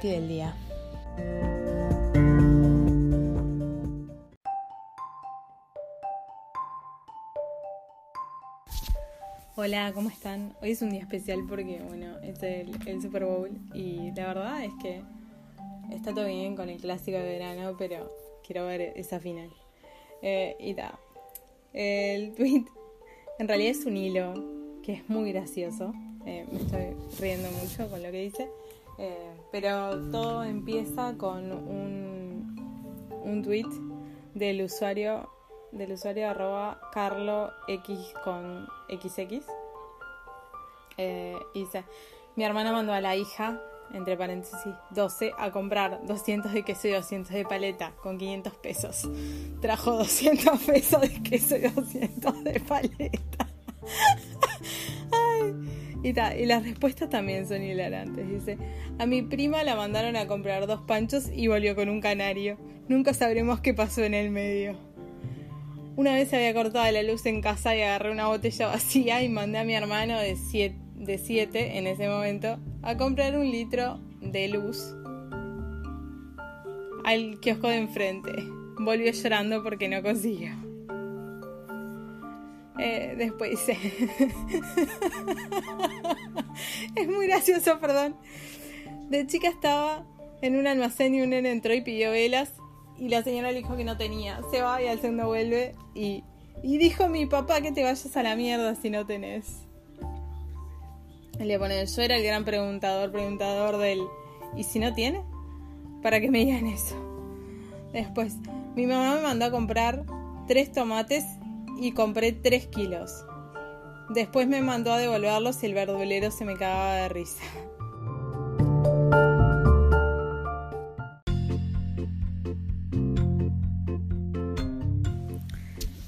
Del día. Hola, ¿cómo están? Hoy es un día especial porque, bueno, es el, el Super Bowl y la verdad es que está todo bien con el clásico de verano, pero quiero ver esa final. Eh, y ta. El tweet en realidad es un hilo que es muy gracioso. Eh, me estoy riendo mucho con lo que dice. Eh, pero todo empieza con un, tweet del usuario del usuario arroba con xx eh, y dice mi hermana mandó a la hija entre paréntesis 12 a comprar 200 de queso y 200 de paleta con 500 pesos trajo 200 pesos de queso y 200 de paleta Ay. Y, las respuestas también son hilarantes. Dice, a mi prima la mandaron a comprar dos panchos y volvió con un canario. Nunca sabremos qué pasó en el medio. Una vez había cortado la luz en casa y agarré una botella vacía y mandé a mi hermano de 7 de siete, en ese momento a comprar un litro de luz al kiosco de enfrente. Volvió llorando porque no consiguió. Eh, después es muy gracioso, perdón. De chica estaba en un almacén y un nene entró y pidió velas. Y la señora le dijo que no tenía. Se va y al segundo vuelve. Y, y dijo mi papá que te vayas a la mierda si no tenés. Le pone, yo era el gran preguntador, preguntador del. ¿Y si no tiene? Para que me digan eso. Después, mi mamá me mandó a comprar tres tomates y compré 3 kilos. Después me mandó a devolverlos y el verdulero se me cagaba de risa.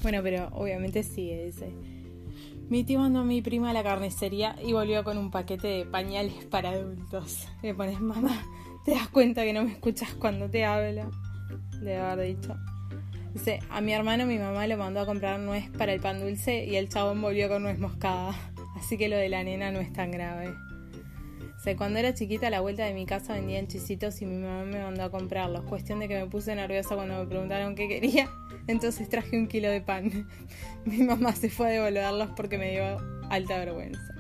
Bueno, pero obviamente sigue, dice. Mi tío mandó a mi prima a la carnicería y volvió con un paquete de pañales para adultos. Le pones, mamá, ¿te das cuenta que no me escuchas cuando te hablo? Le haber dicho. A mi hermano mi mamá lo mandó a comprar nuez para el pan dulce y el chabón volvió con nuez moscada. Así que lo de la nena no es tan grave. Cuando era chiquita a la vuelta de mi casa vendían chisitos y mi mamá me mandó a comprarlos. Cuestión de que me puse nerviosa cuando me preguntaron qué quería. Entonces traje un kilo de pan. mi mamá se fue a devolverlos porque me dio alta vergüenza.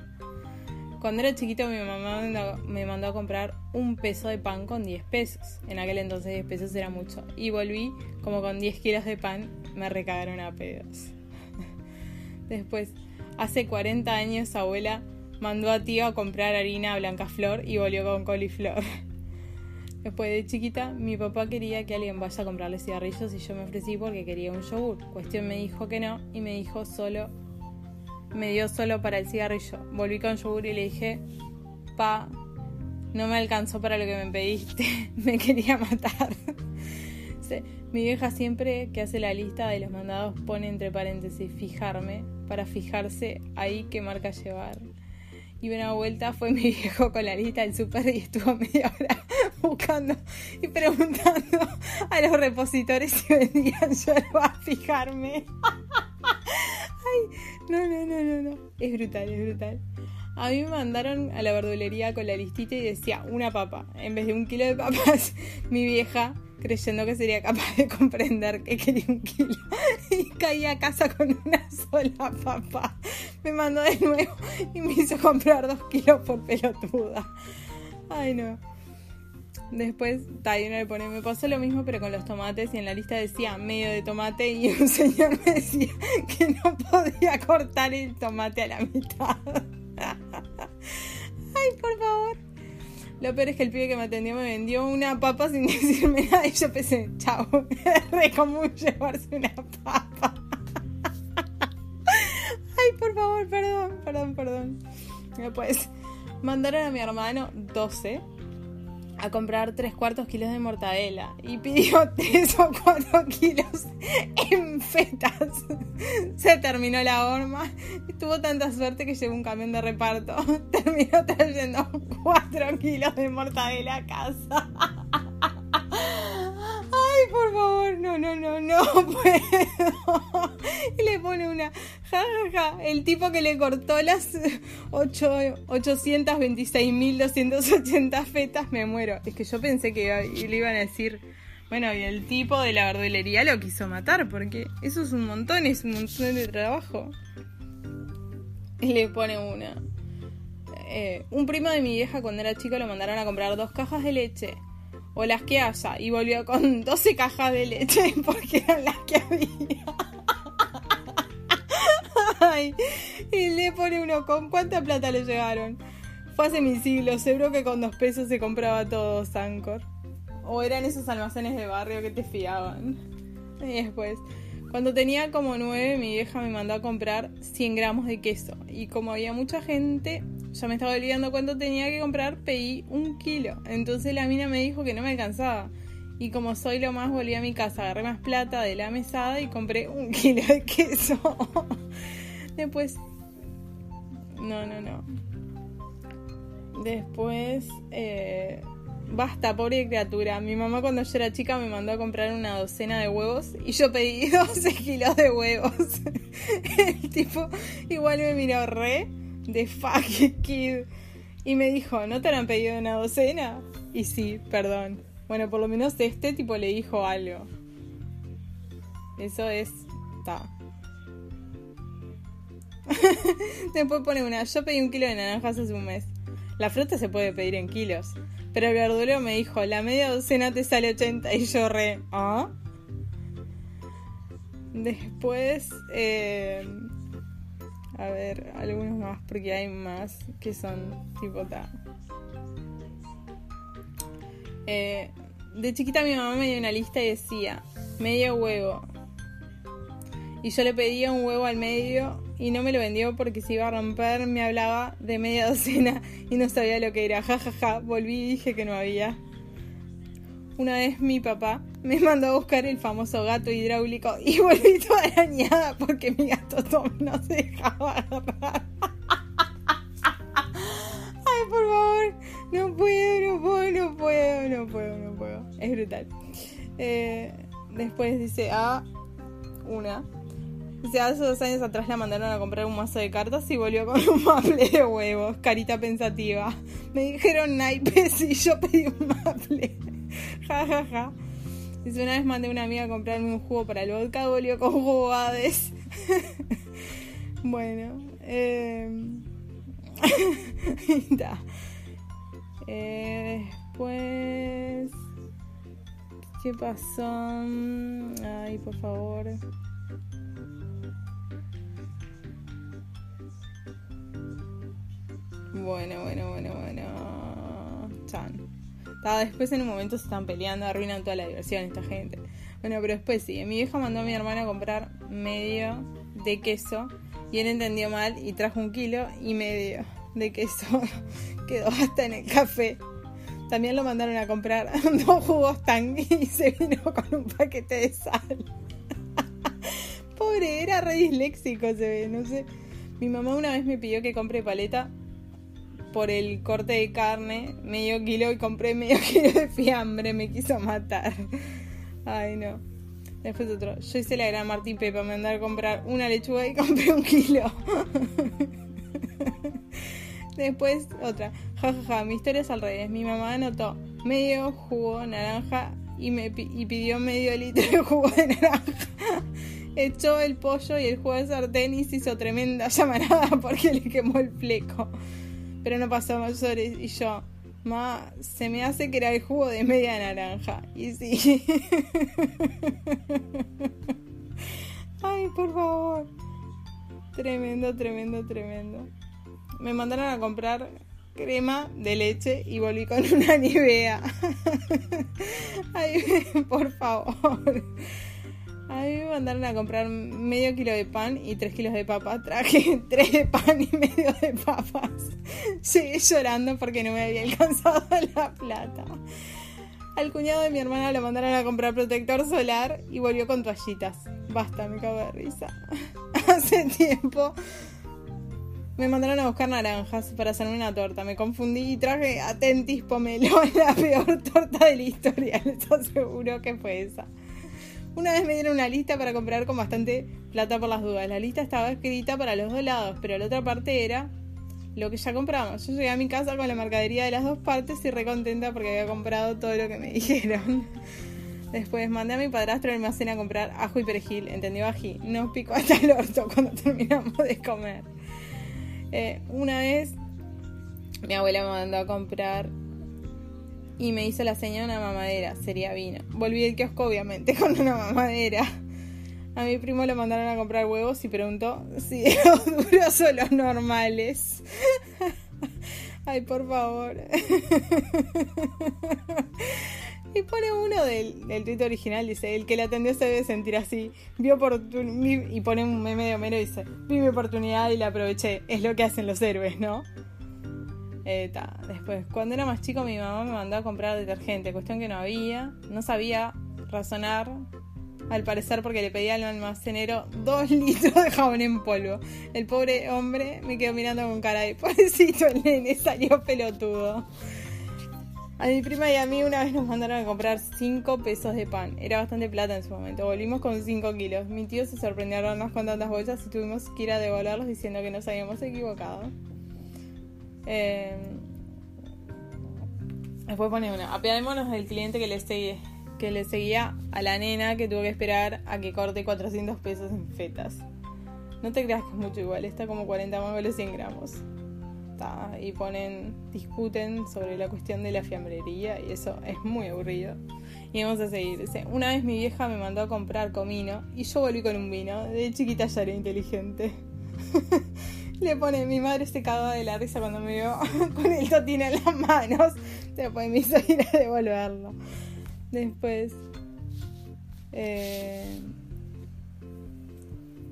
Cuando era chiquito mi mamá me mandó a comprar un peso de pan con 10 pesos. En aquel entonces 10 pesos era mucho. Y volví como con 10 kilos de pan. Me recagaron a pedos. Después, hace 40 años abuela mandó a tío a comprar harina blanca flor y volvió con coliflor. Después de chiquita, mi papá quería que alguien vaya a comprarle cigarrillos y yo me ofrecí porque quería un yogur. Cuestión me dijo que no y me dijo solo me dio solo para el cigarrillo. Volví con yogur y le dije, pa, no me alcanzó para lo que me pediste, me quería matar. Mi vieja siempre que hace la lista de los mandados pone entre paréntesis fijarme para fijarse ahí qué marca llevar. Y una vuelta fue mi viejo con la lista del super y estuvo media hora buscando y preguntando a los repositores si vendían yerba a fijarme. Ay, no, no, no, no, no. Es brutal, es brutal. A mí me mandaron a la verdulería con la listita y decía una papa. En vez de un kilo de papas, mi vieja, creyendo que sería capaz de comprender que quería un kilo, y caí a casa con una sola papa. Me mandó de nuevo y me hizo comprar dos kilos por pelotuda. Ay, no. Después Tayuna le pone, me pasó lo mismo pero con los tomates y en la lista decía medio de tomate y un señor me decía que no podía cortar el tomate a la mitad. Ay, por favor. Lo peor es que el pibe que me atendió me vendió una papa sin decirme nada y yo pensé, chao, re común llevarse una papa. por favor, perdón, perdón, perdón. Después mandaron a mi hermano 12 a comprar tres cuartos kilos de mortadela y pidió tres o cuatro kilos en fetas. Se terminó la horma. Tuvo tanta suerte que llegó un camión de reparto. Terminó trayendo cuatro kilos de mortadela a casa. Ay, por favor, no, no, no, no puedo. Y le pone una jajaja. El tipo que le cortó las 826.280 fetas, me muero. Es que yo pensé que le iban a decir. Bueno, y el tipo de la verdulería lo quiso matar, porque eso es un montón, es un montón de trabajo. Y le pone una. Eh, un primo de mi vieja cuando era chico lo mandaron a comprar dos cajas de leche o las que haya y volvió con 12 cajas de leche porque eran las que había. Y le pone uno con cuánta plata le llegaron. Fue hace mil siglos, seguro que con dos pesos se compraba todo Sancor. O eran esos almacenes de barrio que te fiaban. Y después, cuando tenía como nueve, mi vieja me mandó a comprar 100 gramos de queso. Y como había mucha gente, ya me estaba olvidando cuánto tenía que comprar, pedí un kilo. Entonces la mina me dijo que no me alcanzaba. Y como soy lo más, volví a mi casa, agarré más plata de la mesada y compré un kilo de queso. Después... No, no, no. Después... Eh... Basta, pobre criatura. Mi mamá cuando yo era chica me mandó a comprar una docena de huevos y yo pedí 12 kilos de huevos. El tipo igual me miró re de fuck kid. Y me dijo, ¿no te han pedido una docena? Y sí, perdón. Bueno, por lo menos este tipo le dijo algo. Eso es. Ta. Después pone una. Yo pedí un kilo de naranjas hace un mes. La fruta se puede pedir en kilos. Pero el verdulero me dijo, la media docena te sale 80 y yo re. ¿Ah? Después. Eh, a ver, algunos más, porque hay más que son tipo ta. Eh, de chiquita mi mamá me dio una lista y decía, medio huevo. Y yo le pedía un huevo al medio y no me lo vendió porque se iba a romper. Me hablaba de media docena y no sabía lo que era. Ja, ja, ja. Volví y dije que no había. Una vez mi papá me mandó a buscar el famoso gato hidráulico y volví toda arañada porque mi gato Tom no se dejaba agarrar. Ay, por favor, no puedo, no puedo, no puedo, no puedo, no puedo. Es brutal. Eh, después dice, ah, una. Dice, hace dos años atrás la mandaron a comprar un mazo de cartas y volvió con un maple de huevos. Carita pensativa. Me dijeron naipes y yo pedí un maple. Ja, ja, ja. Dice, una vez mandé a una amiga a comprarme un jugo para el vodka, volvió con jugo bueno, eh... eh... después... ¿Qué pasó? Ay, por favor. Bueno, bueno, bueno, bueno. Chan después en un momento se están peleando, arruinan toda la diversión esta gente. Bueno, pero después sí, mi vieja mandó a mi hermana a comprar medio de queso y él entendió mal y trajo un kilo y medio de queso. Quedó hasta en el café. También lo mandaron a comprar dos jugos tang y se vino con un paquete de sal. Pobre, era re disléxico, se ve, no sé. Mi mamá una vez me pidió que compre paleta por el corte de carne, medio kilo y compré medio kilo de fiambre, me quiso matar. Ay, no. Después otro. Yo hice la gran Martín Pepa, me andar a comprar una lechuga y compré un kilo. Después otra. Jajaja, ja, ja, mi historia es al revés. Mi mamá anotó medio jugo naranja y me y pidió medio litro de jugo de naranja. Echó el pollo y el jugo de sartén hizo tremenda llamarada porque le quemó el fleco pero no pasó mayores. Y yo, ma, se me hace que era el jugo de media naranja. Y sí. Ay, por favor. Tremendo, tremendo, tremendo. Me mandaron a comprar crema de leche y volví con una nivea. Ay, por favor. A mí me mandaron a comprar medio kilo de pan y tres kilos de papa. Traje tres de pan y medio de papas. Llegué llorando porque no me había alcanzado la plata. Al cuñado de mi hermana lo mandaron a comprar protector solar y volvió con toallitas. Basta, me cago de risa. Hace tiempo me mandaron a buscar naranjas para hacerme una torta. Me confundí y traje Atentis Pomelo, la peor torta de la historia. Les aseguro que fue esa. Una vez me dieron una lista para comprar con bastante plata por las dudas. La lista estaba escrita para los dos lados, pero la otra parte era lo que ya compramos. Yo llegué a mi casa con la mercadería de las dos partes y recontenta porque había comprado todo lo que me dijeron. Después mandé a mi padrastro al almacén a comprar ajo y perejil, entendió ají. Nos picó hasta el orto cuando terminamos de comer. Eh, una vez mi abuela me mandó a comprar y me hizo la señal de una mamadera, sería vino. Volví al kiosco obviamente con una mamadera. A mi primo lo mandaron a comprar huevos y preguntó si los duros o los normales. Ay, por favor. Y pone uno del, del tweet original, dice, el que le atendió se debe sentir así. Vio y pone un meme de dice, vi mi oportunidad y la aproveché. Es lo que hacen los héroes, ¿no? Eh, Después, cuando era más chico mi mamá me mandó a comprar detergente, cuestión que no había, no sabía razonar, al parecer porque le pedía al almacenero dos litros de jabón en polvo. El pobre hombre me quedó mirando con cara de pobrecito el nene, salió pelotudo. A mi prima y a mí una vez nos mandaron a comprar 5 pesos de pan. Era bastante plata en su momento. Volvimos con 5 kilos. Mi tío se sorprendió a con tantas bolsas y tuvimos que ir a devolverlos diciendo que nos habíamos equivocado. Eh... Después pone una. Apiadémonos del cliente que le, seguía, que le seguía a la nena que tuvo que esperar a que corte 400 pesos en fetas. No te creas que es mucho igual, está como 40 mangos 100 gramos y ponen, discuten sobre la cuestión de la fiambrería y eso es muy aburrido. Y vamos a seguir. Una vez mi vieja me mandó a comprar comino y yo volví con un vino. De chiquita ya era inteligente. Le pone, mi madre se cagaba de la risa cuando me vio con el totín en las manos. Después me hizo ir a devolverlo. Después... Eh,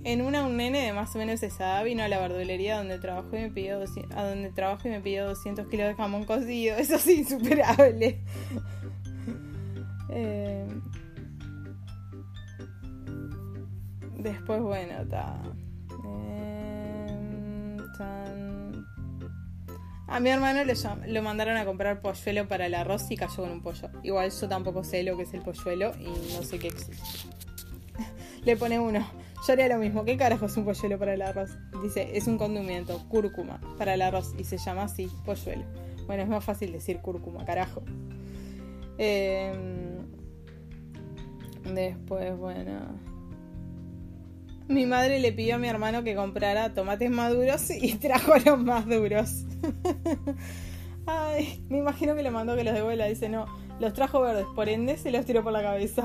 en una, un nene de más o menos esa edad vino a la verdulería donde trabajo y me pidió a donde trabajo y me pidió 200 kilos de jamón cocido. Eso es insuperable. Eh, después, bueno, está. Eh, a mi hermano le lo mandaron a comprar polluelo para el arroz y cayó con un pollo. Igual yo tampoco sé lo que es el polluelo y no sé qué existe. le pone uno. Yo haría lo mismo. ¿Qué carajo es un polluelo para el arroz? Dice, es un condimento, cúrcuma, para el arroz. Y se llama así, polluelo. Bueno, es más fácil decir cúrcuma, carajo. Em, después, bueno. Mi madre le pidió a mi hermano que comprara tomates maduros y trajo los más duros. Ay, me imagino que le mandó que los devuelva. Dice, no, los trajo verdes, por ende se los tiró por la cabeza.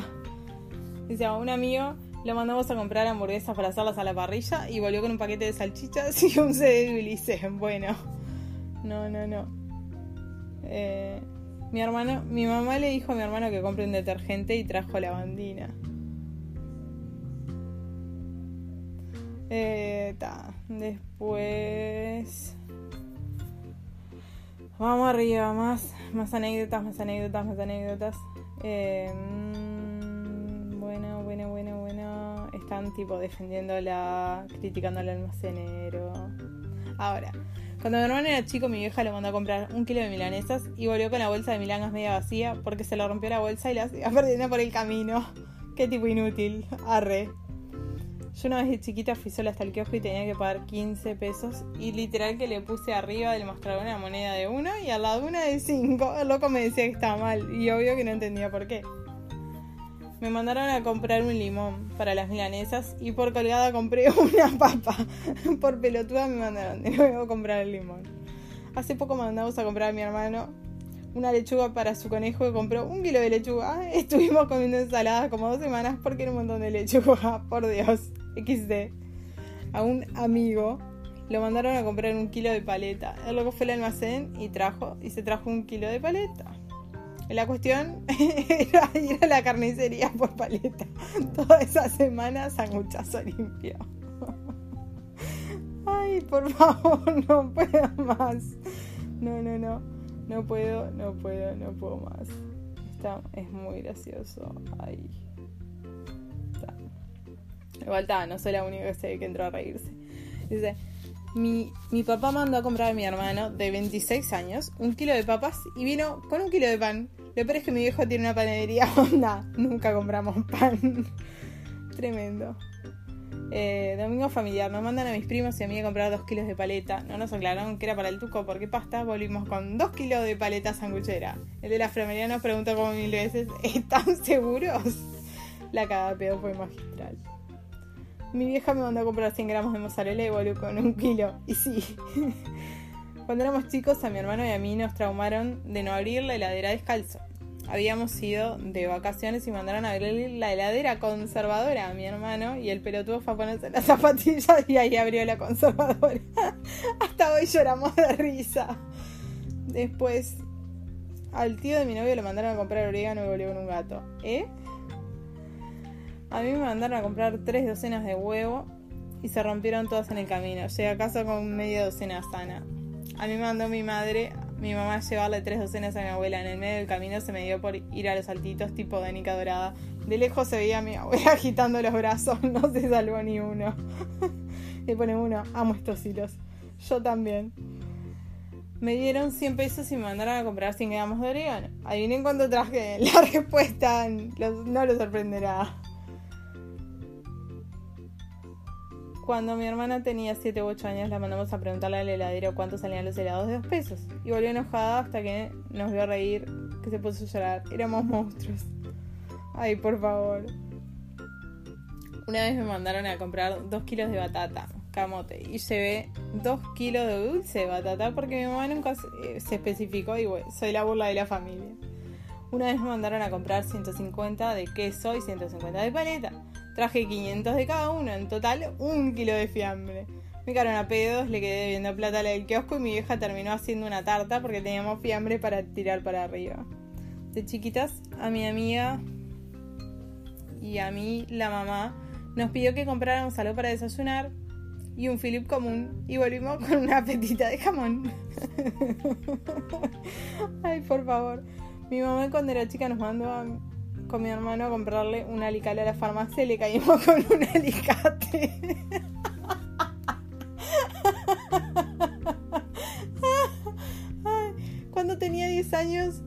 Dice, a un amigo lo mandamos a comprar hamburguesas para hacerlas a la parrilla y volvió con un paquete de salchichas y un CD de Ulises. Bueno, no, no, no. Eh, mi hermano, mi mamá le dijo a mi hermano que compre un detergente y trajo lavandina. Eh, Después. Vamos arriba, más, más anécdotas, más anécdotas, más anécdotas. Eh, mm, bueno, bueno, bueno están tipo defendiéndola, criticando al almacenero. Ahora, cuando mi hermano era chico, mi vieja le mandó a comprar un kilo de milanesas y volvió con la bolsa de milangas media vacía porque se le rompió la bolsa y la iba perdiendo por el camino. Qué tipo inútil. Arre. Yo una vez de chiquita fui sola hasta el kiosco y tenía que pagar 15 pesos y literal que le puse arriba del mostrador una moneda de uno y al lado una de 5. El loco me decía que estaba mal y obvio que no entendía por qué. Me mandaron a comprar un limón para las milanesas y por colgada compré una papa. por pelotuda me mandaron de nuevo a comprar el limón. Hace poco mandamos a comprar a mi hermano una lechuga para su conejo y compró un kilo de lechuga. Estuvimos comiendo ensalada como dos semanas porque era un montón de lechuga. Por Dios. XD. A un amigo lo mandaron a comprar un kilo de paleta. El loco fue al almacén y trajo y se trajo un kilo de paleta. La cuestión era ir a la carnicería por paleta. Toda esa semana sanguchazo limpio. Ay, por favor, no puedo más. No, no, no. No puedo, no puedo, no puedo más. Está, es muy gracioso. Ay. Igual está, no soy la única que sé que entró a reírse. Dice, mi, mi papá mandó a comprar a mi hermano de 26 años un kilo de papas y vino con un kilo de pan. Lo peor es que mi viejo tiene una panadería onda. Nunca compramos pan. Tremendo. Eh, domingo familiar, nos mandan a mis primos y a mí a comprar dos kilos de paleta. No nos aclararon que era para el tuco porque pasta. Volvimos con dos kilos de paleta sanguchera. El de la fremería nos preguntó como mil veces: ¿Están seguros? La cagada pedo fue magistral. Mi vieja me mandó a comprar 100 gramos de mozzarella y volvió con un kilo. Y sí. Cuando éramos chicos, a mi hermano y a mí nos traumaron de no abrir la heladera descalzo habíamos ido de vacaciones y mandaron a abrir la heladera conservadora a mi hermano y el pelotudo fue a ponerse las zapatillas y ahí abrió la conservadora. Hasta hoy lloramos de risa. Después, al tío de mi novio le mandaron a comprar orégano y volvió con un gato. ¿Eh? A mí me mandaron a comprar tres docenas de huevo y se rompieron todas en el camino. Llegué a casa con media docena sana. A mí me mandó mi madre mi mamá llevarle tres docenas a mi abuela. En el medio del camino se me dio por ir a los saltitos tipo de Nica Dorada. De lejos se veía a mi abuela agitando los brazos, no se salvó ni uno. Le pone uno, amo estos hilos. Yo también. Me dieron 100 pesos y me mandaron a comprar 100 gramos de orégano. Adivinen cuánto traje. La respuesta no lo sorprenderá. Cuando mi hermana tenía 7 u 8 años, la mandamos a preguntarle al heladero cuánto salían los helados de 2 pesos. Y volvió enojada hasta que nos vio reír, que se puso a llorar. Éramos monstruos. Ay, por favor. Una vez me mandaron a comprar 2 kilos de batata, camote, y llevé 2 kilos de dulce de batata porque mi mamá nunca se eh, especificó y bueno, soy la burla de la familia. Una vez me mandaron a comprar 150 de queso y 150 de paleta. Traje 500 de cada uno, en total un kilo de fiambre. Me quedaron a pedos, le quedé viendo plata al kiosco y mi vieja terminó haciendo una tarta porque teníamos fiambre para tirar para arriba. De chiquitas, a mi amiga y a mí, la mamá, nos pidió que compráramos algo para desayunar y un Philip común y volvimos con una petita de jamón. Ay, por favor. Mi mamá cuando era chica nos mandó a, con mi hermano a comprarle un alicate a la farmacia y le caímos con un alicate. Cuando tenía 10 años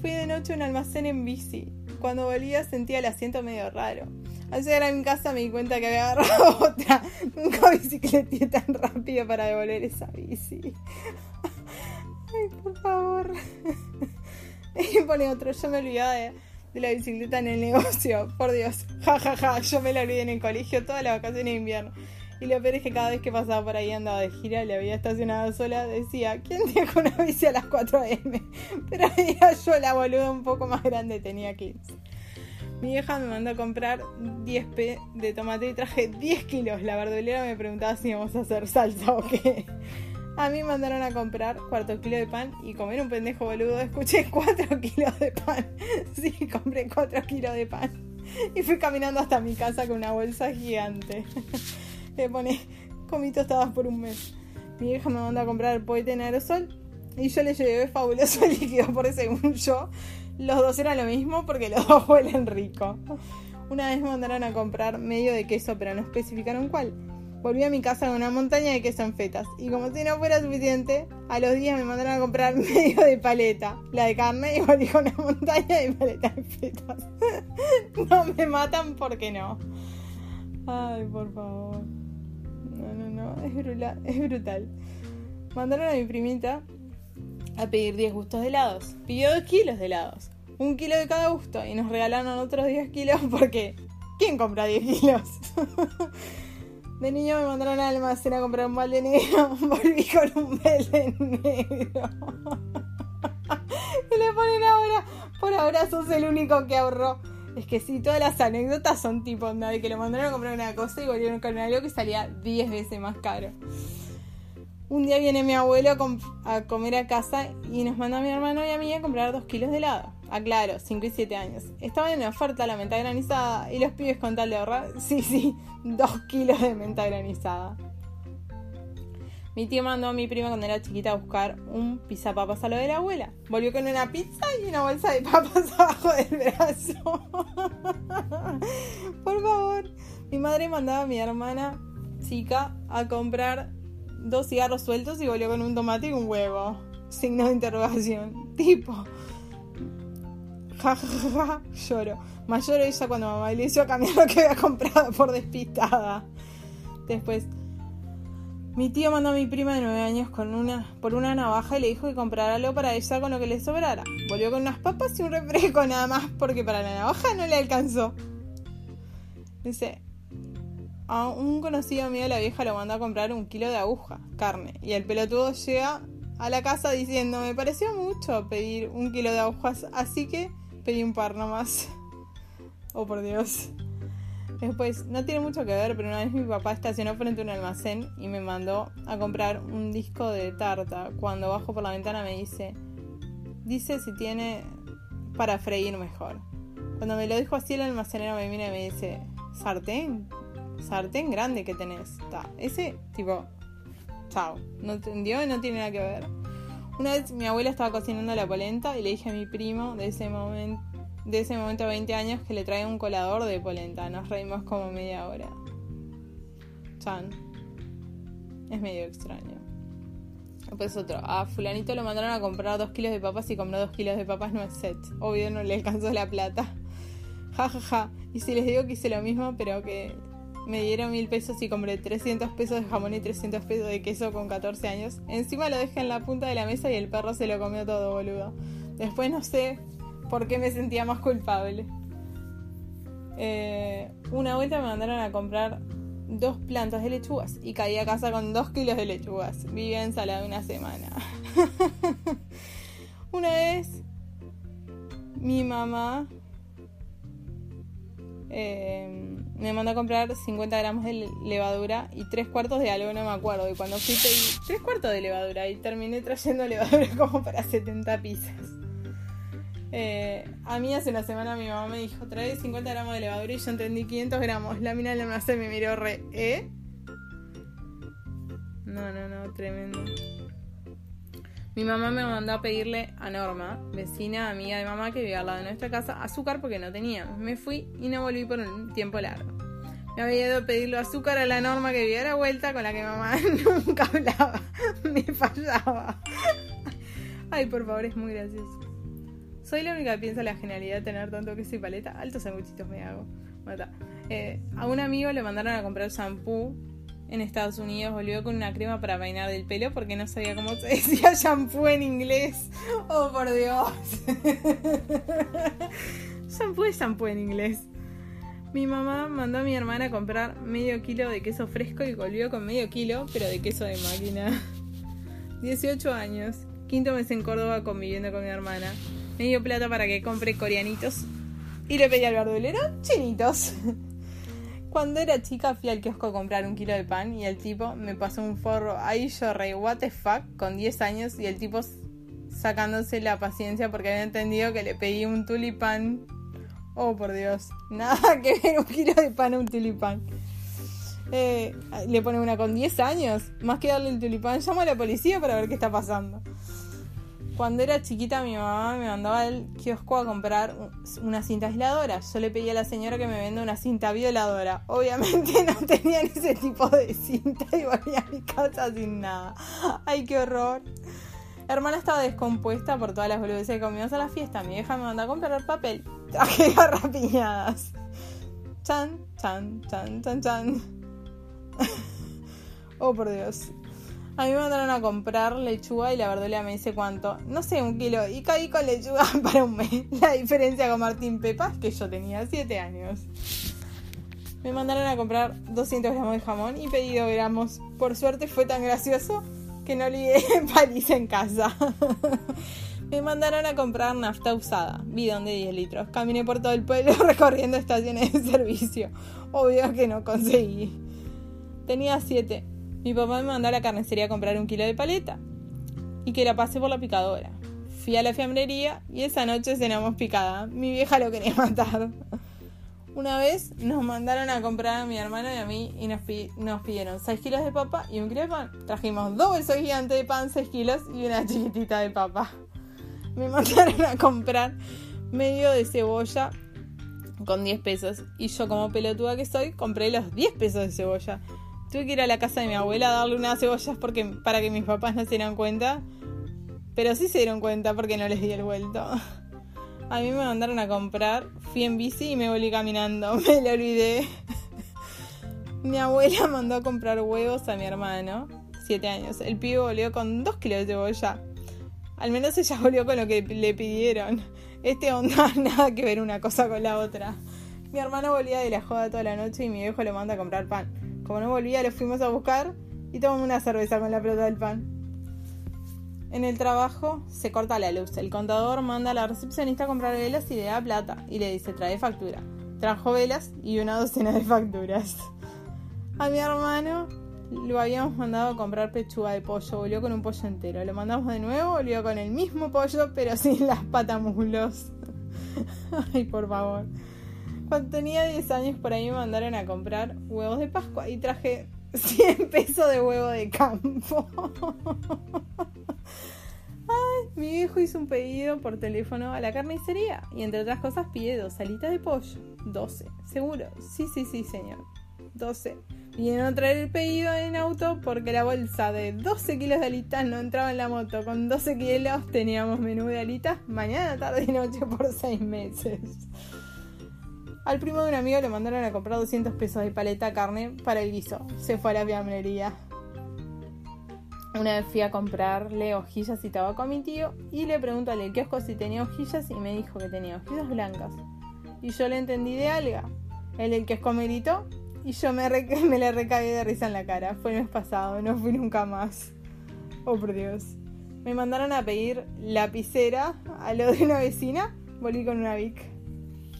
fui de noche a un almacén en bici. Cuando volvía sentía el asiento medio raro. Al llegar a mi casa me di cuenta que había agarrado otra. Nunca bicicleté tan rápido para devolver esa bici. Ay, por favor. Y pone otro, yo me olvidaba de la bicicleta en el negocio. Por Dios, ja, ja, ja. Yo me la olvidé en el colegio toda la vacación de invierno. Y lo peor es que cada vez que pasaba por ahí andaba de gira, le había estacionado sola, decía, ¿quién deja una bici a las 4 am? Pero era yo la boluda un poco más grande, tenía 15. Mi vieja me mandó a comprar 10 p de tomate y traje 10 kilos. La verdulera me preguntaba si íbamos a hacer salsa o qué. A mí me mandaron a comprar cuarto kilo de pan y comer un pendejo boludo. Escuché cuatro kilos de pan. Sí, compré cuatro kilos de pan. Y fui caminando hasta mi casa con una bolsa gigante. Le pone, comí tostadas por un mes. Mi hija me mandó a comprar el poete en aerosol y yo le llevé fabuloso líquido por según yo. Los dos eran lo mismo porque los dos huelen rico. Una vez me mandaron a comprar medio de queso, pero no especificaron cuál. Volví a mi casa con una montaña de queso en fetas. Y como si no fuera suficiente, a los días me mandaron a comprar medio de paleta, la de carne, y volví con una montaña de paleta de fetas. no me matan porque no. Ay, por favor. No, no, no. Es, brutal. es brutal. Mandaron a mi primita a pedir 10 gustos de helados. Pidió 2 kilos de helados. Un kilo de cada gusto. Y nos regalaron otros 10 kilos porque... ¿Quién compra 10 kilos? De niño me mandaron al almacén a comprar un balde negro. Volví con un balde negro. y le ponen ahora, por ahora sos el único que ahorró. Es que sí, todas las anécdotas son tipo onda de que lo mandaron a comprar una cosa y volvieron con algo que salía 10 veces más caro. Un día viene mi abuelo a, comer a casa y nos manda a mi hermano y a mí a comprar dos kilos de helado. Aclaro, 5 y 7 años. Estaba en oferta la menta granizada y los pibes con tal de ahorrar, sí, sí, 2 kilos de menta granizada. Mi tío mandó a mi prima cuando era chiquita a buscar un pizza papas a lo de la abuela. Volvió con una pizza y una bolsa de papas abajo del brazo. Por favor. Mi madre mandaba a mi hermana chica a comprar dos cigarros sueltos y volvió con un tomate y un huevo. Signo de interrogación. Tipo. Ja, lloro. Más lloro ella cuando mamá le hizo cambiar lo que había comprado por despistada. Después, mi tío mandó a mi prima de nueve años con una, por una navaja y le dijo que comprara algo para ella con lo que le sobrara. Volvió con unas papas y un refresco nada más porque para la navaja no le alcanzó. Dice, a un conocido mío la vieja lo mandó a comprar un kilo de aguja, carne, y el pelotudo llega a la casa diciendo, me pareció mucho pedir un kilo de agujas, así que pedí un par nomás. Oh, por Dios. Después, no tiene mucho que ver, pero una vez mi papá estacionó frente a un almacén y me mandó a comprar un disco de tarta. Cuando bajo por la ventana me dice, dice si tiene para freír mejor. Cuando me lo dijo así el almacenero me mira y me dice, sartén, sartén grande que tenés. ese tipo, chao, no entendió y no tiene nada que ver. Una vez mi abuela estaba cocinando la polenta y le dije a mi primo de ese momento de ese momento a 20 años que le trae un colador de polenta. Nos reímos como media hora. Chan. Es medio extraño. Después otro. A fulanito lo mandaron a comprar 2 kilos de papas y compró 2 kilos de papas no es set. Obvio no le alcanzó la plata. Ja, ja, ja. Y si les digo que hice lo mismo, pero que me dieron mil pesos y compré 300 pesos de jamón y 300 pesos de queso con 14 años. Encima lo dejé en la punta de la mesa y el perro se lo comió todo, boludo. Después no sé porque me sentía más culpable. Eh, una vuelta me mandaron a comprar dos plantas de lechugas y caí a casa con dos kilos de lechugas. Vivía ensalada una semana. una vez mi mamá eh, me mandó a comprar 50 gramos de levadura y tres cuartos de algo, no me acuerdo. Y cuando fui pedí tres cuartos de levadura y terminé trayendo levadura como para 70 pizzas. Eh, a mí hace una semana mi mamá me dijo, trae 50 gramos de levadura y yo entendí 500 gramos. La mina me hace me miró re, ¿eh? No, no, no, tremendo. Mi mamá me mandó a pedirle a Norma, vecina, amiga de mamá que vivía al lado de nuestra casa, azúcar porque no teníamos. Me fui y no volví por un tiempo largo. Me había ido a pedirle azúcar a la Norma que vivía a la vuelta con la que mamá nunca hablaba. Me fallaba. Ay, por favor, es muy gracioso. Soy la única que piensa la genialidad de tener tanto queso y paleta. Altos sanguchitos me hago. Eh, a un amigo le mandaron a comprar shampoo en Estados Unidos. Volvió con una crema para peinar del pelo porque no sabía cómo se decía shampoo en inglés. Oh, por Dios. shampoo es shampoo en inglés. Mi mamá mandó a mi hermana a comprar medio kilo de queso fresco y volvió con medio kilo, pero de queso de máquina. 18 años. Quinto mes en Córdoba conviviendo con mi hermana me dio plata para que compre coreanitos y le pedí al verdulero chinitos. Cuando era chica fui al kiosco a comprar un kilo de pan y el tipo me pasó un forro. Ahí yo rey, what the fuck, con 10 años y el tipo sacándose la paciencia porque había entendido que le pedí un tulipán. Oh, por Dios. Nada que ver un kilo de pan a un tulipán. Eh, le pone una con 10 años. Más que darle el tulipán, llama a la policía para ver qué está pasando. Cuando era chiquita mi mamá me mandaba al kiosco a comprar una cinta aisladora. Yo le pedí a la señora que me venda una cinta violadora. Obviamente no tenían ese tipo de cinta y volví a mi casa sin nada. Ay, qué horror. hermana estaba descompuesta por todas las boludeces que comimos a la fiesta. Mi hija me mandó a comprar papel. Traje garrapiñadas. Chan, chan, chan, chan, chan. oh, por Dios. A mí me mandaron a comprar lechuga y la verdolea me dice cuánto. No sé, un kilo. Y caí con lechuga para un mes. La diferencia con Martín Pepa es que yo tenía 7 años. Me mandaron a comprar 200 gramos de jamón y pedí 2 gramos. Por suerte fue tan gracioso que no olvidé paliza en casa. me mandaron a comprar nafta usada, bidón de 10 litros. Caminé por todo el pueblo recorriendo estaciones de servicio. Obvio que no conseguí. Tenía 7 mi papá me mandó a la carnicería a comprar un kilo de paleta y que la pasé por la picadora. Fui a la fiambrería y esa noche cenamos picada. Mi vieja lo quería matar. Una vez nos mandaron a comprar a mi hermano y a mí y nos, pidieron 6 kilos de papa y un kilo de pan. Trajimos dos bolsos gigantes de pan, 6 kilos y una chiquitita de papa. Me mandaron a comprar medio de cebolla con 10 pesos. Y yo, como pelotuda que soy, compré los 10 pesos de cebolla. Tuve que ir a la casa de mi abuela a darle unas cebollas porque, para que mis papás no se dieran cuenta. Pero sí se dieron cuenta porque no les di el vuelto. A mí me mandaron a comprar, fui en bici y me volví caminando, me lo olvidé. mi abuela mandó a comprar huevos a mi hermano, 7 años. El pibe volvió con 2 kilos de cebolla. Al menos ella volvió con lo que le pidieron. Este onda nada que ver una cosa con la otra. Mi hermano volvía de la joda toda la noche y mi viejo le manda a comprar pan. Como no volvía, lo fuimos a buscar y tomamos una cerveza con la pelota del pan. En el trabajo se corta la luz. El contador manda a la recepcionista a comprar velas y le da plata y le dice trae factura. Trajo velas y una docena de facturas. A mi hermano lo habíamos mandado a comprar pechuga de pollo, volvió con un pollo entero. Lo mandamos de nuevo, volvió con el mismo pollo, pero sin las patamulos. Ay, por favor. Cuando tenía 10 años por ahí me mandaron a comprar huevos de Pascua y traje 100 pesos de huevo de campo. Ay, mi viejo hizo un pedido por teléfono a la carnicería y entre otras cosas pide dos alitas de pollo. 12, seguro. Sí, sí, sí, señor. 12. Vinieron a traer el pedido en auto porque la bolsa de 12 kilos de alitas no entraba en la moto. Con 12 kilos teníamos menú de alitas mañana, tarde y noche por 6 meses. Al primo de un amigo le mandaron a comprar 200 pesos de paleta carne para el guiso. Se fue a la fiambrería. Una vez fui a comprarle hojillas y tabaco a mi tío y le pregunto al si tenía hojillas y me dijo que tenía hojillas blancas. Y yo le entendí de alga. El del kiosco me gritó y yo me, le recagué de risa en la cara. Fue el mes pasado, no fui nunca más. Oh, por Dios. Me mandaron a pedir lapicera a lo de una vecina. Volví con una Vic.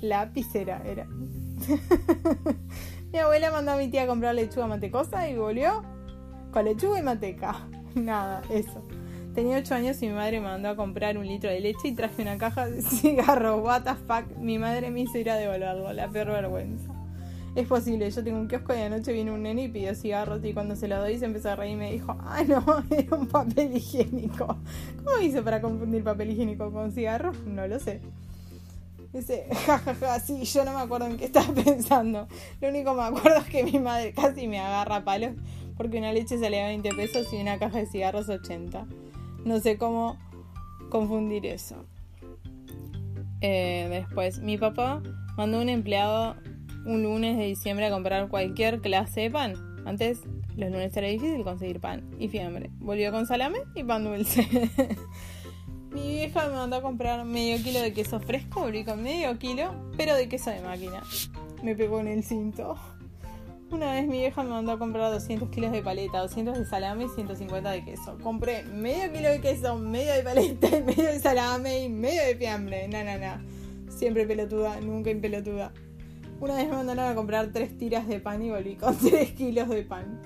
La lapicera era. mi abuela mandó a mi tía a comprar lechuga mantecosa y volvió con lechuga y manteca. Nada, eso. Tenía 8 años y mi madre me mandó a comprar un litro de leche y traje una caja de cigarros. What the fuck. Mi madre me hizo ir a devolverlo. La peor vergüenza. Es posible, yo tengo un kiosco y anoche vino un nene y pidió cigarros y cuando se lo doy se empezó a reír y me dijo, ah no, era un papel higiénico. ¿Cómo hizo para confundir papel higiénico con cigarros? No lo sé. Dice, jajaja, ja, sí, yo no me acuerdo en qué estaba pensando. Lo único que me acuerdo es que mi madre casi me agarra palos porque una leche salía 20 pesos y una caja de cigarros 80. No sé cómo confundir eso. Eh, después, mi papá mandó un empleado un lunes de diciembre a comprar cualquier clase de pan. Antes, los lunes era difícil conseguir pan y fiambre. Volvió con salame y pan dulce. Mi vieja me mandó a comprar medio kilo de queso fresco, volví con medio kilo, pero de queso de máquina. Me pegó en el cinto. Una vez mi vieja me mandó a comprar 200 kilos de paleta, 200 de salame y 150 de queso. Compré medio kilo de queso, medio de paleta, medio de salame y medio de fiambre. Na, na, na. Siempre pelotuda, nunca impelotuda. Una vez me mandaron a comprar 3 tiras de pan y volví con 3 kilos de pan.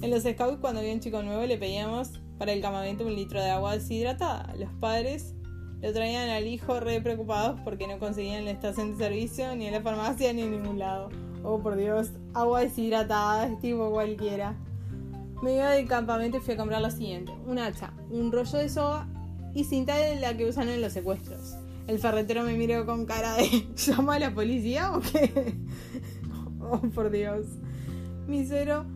En los scouts, cuando había un chico nuevo, le pedíamos para el campamento un litro de agua deshidratada. Los padres lo traían al hijo re preocupados porque no conseguían la estación de servicio, ni en la farmacia, ni en ningún lado. Oh, por Dios, agua deshidratada, es tipo cualquiera. Me iba del campamento y fui a comprar lo siguiente: un hacha, un rollo de soga y cinta de la que usan en los secuestros. El ferretero me miró con cara de ¿llama a la policía o qué? oh, por Dios. Misero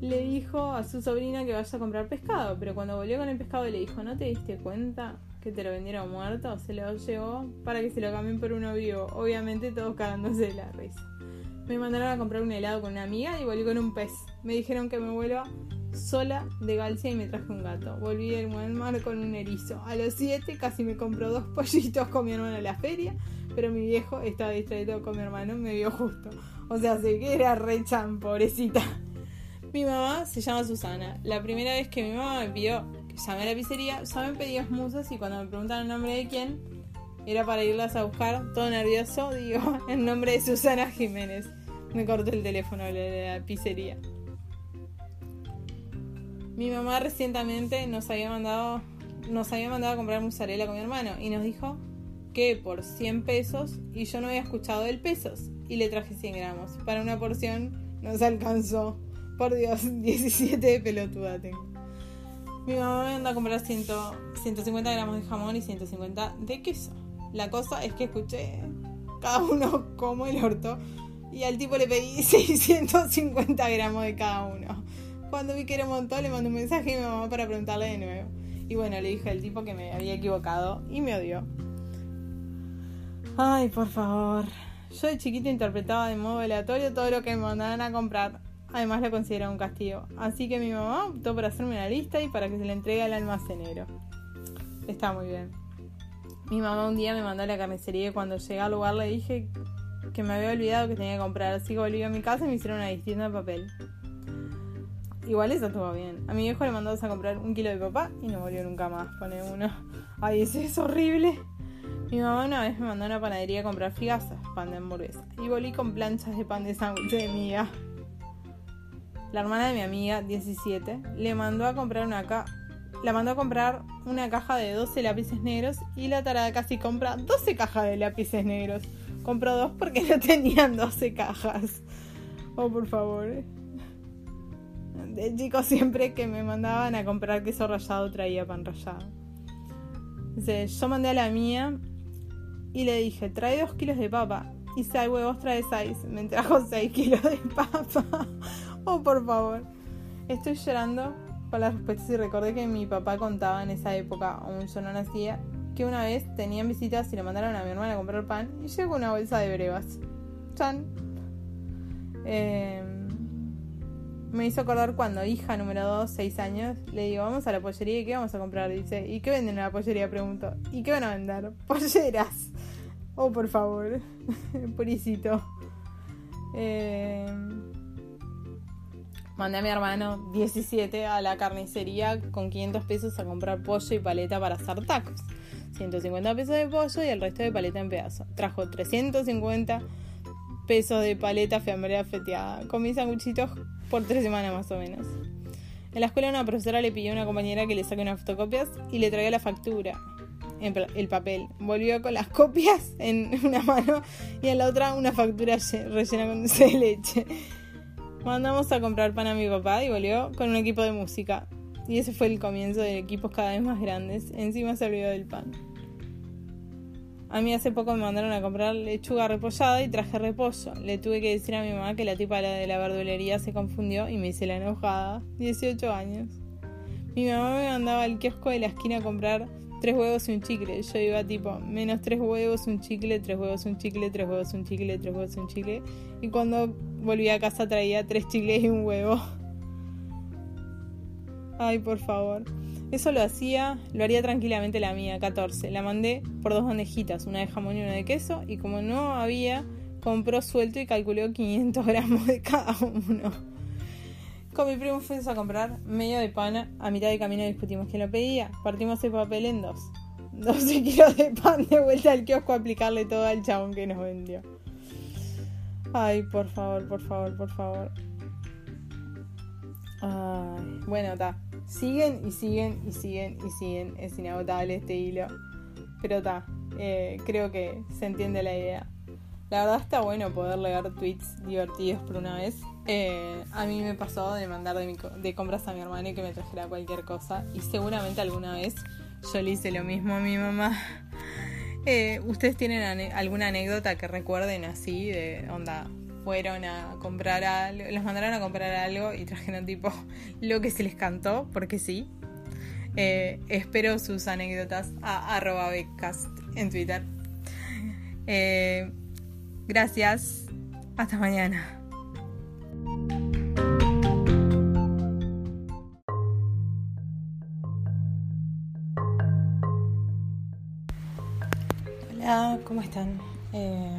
le dijo a su sobrina que vaya a comprar pescado, pero cuando volvió con el pescado le dijo, ¿no te diste cuenta que te lo vendieron muerto? Se lo llevó para que se lo cambien por uno vivo, obviamente todos cagándose de la risa. Me mandaron a comprar un helado con una amiga y volví con un pez. Me dijeron que me vuelva sola de Galcia y me traje un gato. Volví del buen mar con un erizo. A los siete casi me compró dos pollitos con mi hermano en la feria, pero mi viejo estaba distraído con mi hermano, me vio justo. O sea, sé que era re chan, pobrecita. Mi mamá se llama Susana. La primera vez que mi mamá me pidió que llame a la pizzería, ya me pedí musas y cuando me preguntaron el nombre de quién, era para irlas a buscar, todo nervioso, digo, el nombre de Susana Jiménez. Me corté el teléfono de la pizzería. Mi mamá recientemente nos había mandado nos había mandado a comprar mozzarella con mi hermano y nos dijo que por 100 pesos y yo no había escuchado del pesos y le traje 100 gramos. Para una porción nos alcanzó. Por Dios, 17 de pelotuda tengo. Mi mamá me mandó a comprar 100, 150 gramos de jamón y 150 de queso. La cosa es que escuché cada uno como el orto y al tipo le pedí 650 gramos de cada uno. Cuando vi que era un montón, le mandé un mensaje a mi mamá para preguntarle de nuevo. Y bueno, le dije al tipo que me había equivocado y me odió. Ay, por favor. Yo de chiquita interpretaba de modo aleatorio todo lo que me mandaban a comprar. Además lo consideraba un castigo. Así que mi mamá optó por hacerme una lista y para que se la entregue al almacenero. Está muy bien. Mi mamá un día me mandó a la carnicería y cuando llegué al lugar le dije que me había olvidado que tenía que comprar. Así que volví a mi casa y me hicieron una distinta de papel. Igual eso estuvo bien. A mi viejo le mandó a comprar un kilo de papá y no volvió nunca más. Pone uno. Ay, ese es horrible. Mi mamá una vez me mandó a una panadería a comprar figazas, pan de hamburguesa. Y volví con planchas de pan de sándwich de amiga. La hermana de mi amiga, 17, le mandó a comprar una ca la mandó a comprar una caja de 12 lápices negros y la tarada casi compra 12 cajas de lápices negros. Compró dos porque no tenían 12 cajas. Oh, por favor. De chicos siempre que me mandaban a comprar queso rallado traía pan rallado. Dice, yo mandé a la mía y le dije, trae 2 kilos de papa. Y si hay huevos, trae 6. Me trajo 6 kilos de papa. Oh, por favor. Estoy llorando con las respuestas y recordé que mi papá contaba en esa época, aún yo no nacía, que una vez tenían visitas y le mandaron a mi hermana a comprar pan y llegó una bolsa de brevas. Chan. Em, me hizo acordar cuando hija número 2, 6 años, le digo, vamos a la pollería y qué vamos a comprar. Dice, ¿y qué venden en la pollería? Pregunto. ¿Y qué van a vender? Polleras. Oh, por favor. Purisito. Eh, Mandé a mi hermano 17 a la carnicería con 500 pesos a comprar pollo y paleta para hacer tacos. 150 pesos de pollo y el resto de paleta en pedazos. Trajo 350 pesos de paleta fiambrea feteada. Comí sanguchitos por tres semanas más o menos. En la escuela una profesora le pidió a una compañera que le saque unas fotocopias y le traiga la factura, el papel. Volvió con las copias en una mano y en la otra una factura rellena con dulce de leche. Mandamos a comprar pan a mi papá y volvió con un equipo de música. Y ese fue el comienzo de equipos cada vez más grandes. Encima se olvidó del pan. A mí hace poco me mandaron a comprar lechuga repollada y traje repollo. Le tuve que decir a mi mamá que la tipa de la verdulería se confundió y me hice la enojada. 18 años. Mi mamá me mandaba al kiosco de la esquina a comprar tres huevos y un chicle. Yo iba tipo, menos tres huevos, un chicle, tres huevos, un chicle, tres huevos, un chicle, tres huevos, un chicle. Y cuando volví a casa traía tres chicles y un huevo. Ay, por favor. Eso lo hacía, lo haría tranquilamente la mía, 14. La mandé por dos bandejitas, una de jamón y una de queso. Y como no había, compró suelto y calculó 500 gramos de cada uno. Con mi primo fuimos a comprar medio de pana. A mitad de camino discutimos quién lo pedía. Partimos el papel en dos. 12 kilos de pan de vuelta al kiosco a aplicarle todo al chabón que nos vendió. Ay, por favor, por favor, por favor. Ay, bueno, está. Siguen y siguen y siguen y siguen. Es inagotable este hilo. Pero está. Eh, creo que se entiende la idea. La verdad está bueno poder leer tweets divertidos por una vez. Eh, a mí me pasó de mandar de, compras a mi hermano y que me trajera cualquier cosa. Y seguramente alguna vez yo le hice lo mismo a mi mamá. Eh, ¿Ustedes tienen alguna anécdota que recuerden así? De onda, fueron a comprar algo, les mandaron a comprar algo y trajeron tipo lo que se les cantó, porque sí. Eh, espero sus anécdotas a arroba en Twitter. Gracias. Hasta mañana. ¿Cómo están? Eh,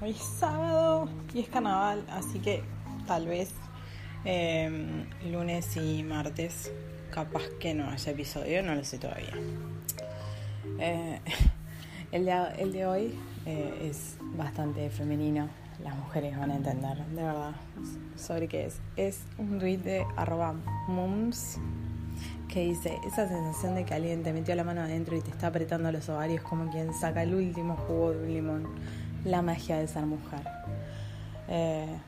hoy es sábado y es carnaval, así que tal vez eh, lunes y martes capaz que no haya episodio, no lo sé todavía. Eh, el, el de hoy es bastante femenino. Las mujeres van a entender, de verdad, sobre qué es. Es un tweet de arroba mums, que dice, esa sensación de que alguien te metió la mano adentro y te está apretando los ovarios como quien saca el último jugo de un limón. La magia de ser mujer. Eh,